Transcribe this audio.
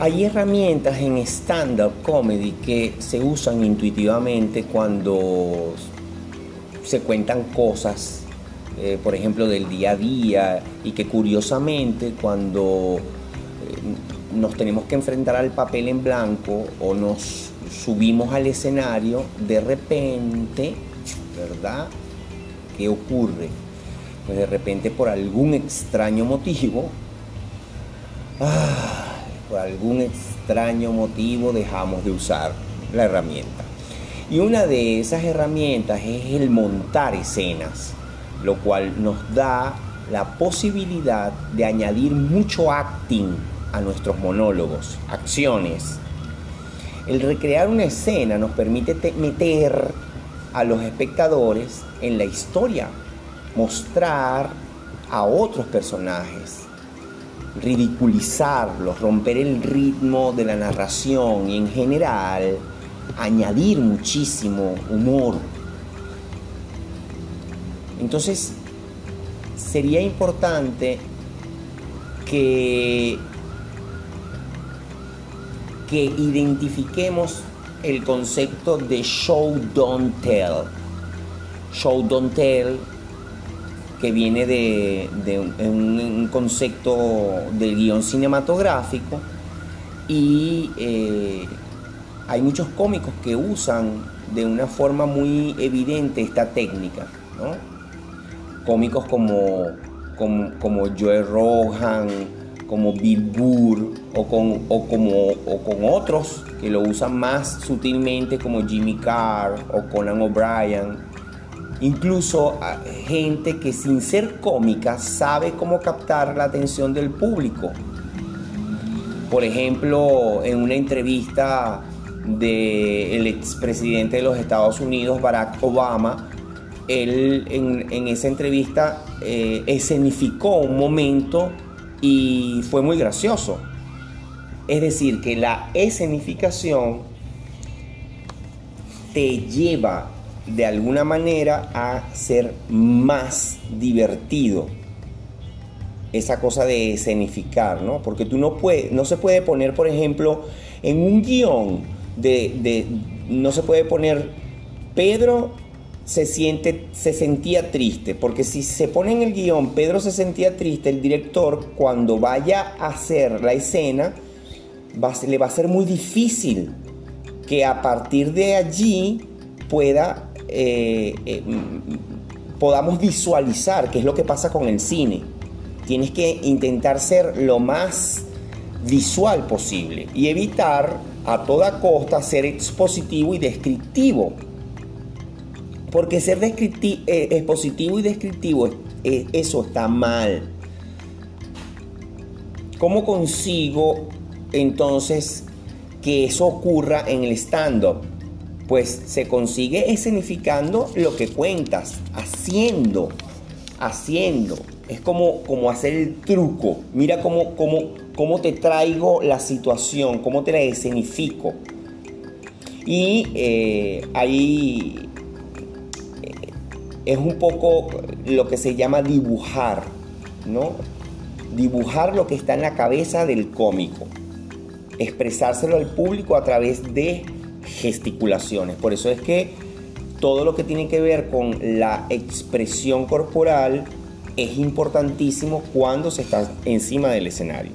Hay herramientas en stand-up comedy que se usan intuitivamente cuando se cuentan cosas, eh, por ejemplo, del día a día y que curiosamente cuando eh, nos tenemos que enfrentar al papel en blanco o nos subimos al escenario, de repente, ¿verdad? ¿Qué ocurre? Pues de repente por algún extraño motivo, ¡ah! Por algún extraño motivo dejamos de usar la herramienta. Y una de esas herramientas es el montar escenas, lo cual nos da la posibilidad de añadir mucho acting a nuestros monólogos, acciones. El recrear una escena nos permite meter a los espectadores en la historia, mostrar a otros personajes, ridiculizarlos, romper el ritmo de la narración y en general añadir muchísimo humor. Entonces, sería importante que, que identifiquemos el concepto de show don't tell. Show don't tell que viene de, un, concepto del guion cinematográfico y eh, hay muchos cómicos que usan de una forma muy evidente esta técnica, Cómicos como, como, como Joe Rogan, como Bill Burr o con, o como, o con otros que lo usan más sutilmente como Jimmy Carr o Conan O'Brien Incluso gente que sin ser cómica sabe cómo captar la atención del público. Por ejemplo, en una entrevista del expresidente de los Estados Unidos, Barack Obama, él en, esa entrevista eh, escenificó un momento y fue muy gracioso. Es decir, que la escenificación te lleva de alguna manera a ser más divertido. Esa cosa de escenificar, ¿no? Porque tú no puedes, no se puede poner, por ejemplo, en un guion de, no se puede poner Pedro se siente, se sentía triste, porque si se pone en el guion Pedro se sentía triste, el director cuando vaya a hacer la escena le va a ser muy difícil que a partir de allí pueda eh, eh, podamos visualizar qué es lo que pasa con el cine. Tienes que intentar ser lo más visual posible y evitar a toda costa ser expositivo y descriptivo. Porque ser eh, expositivo y descriptivo, eso está mal. ¿Cómo consigo entonces que eso ocurra en el stand-up? Pues se consigue escenificando lo que cuentas, haciendo, haciendo. Es como, como hacer el truco. Mira cómo, cómo, cómo te traigo la situación, cómo te la escenifico. Y eh, ahí eh, es un poco lo que se llama dibujar, ¿no? Dibujar lo que está en la cabeza del cómico. Expresárselo al público a través de gesticulaciones. Por eso es que todo lo que tiene que ver con la expresión corporal es importantísimo cuando se está encima del escenario.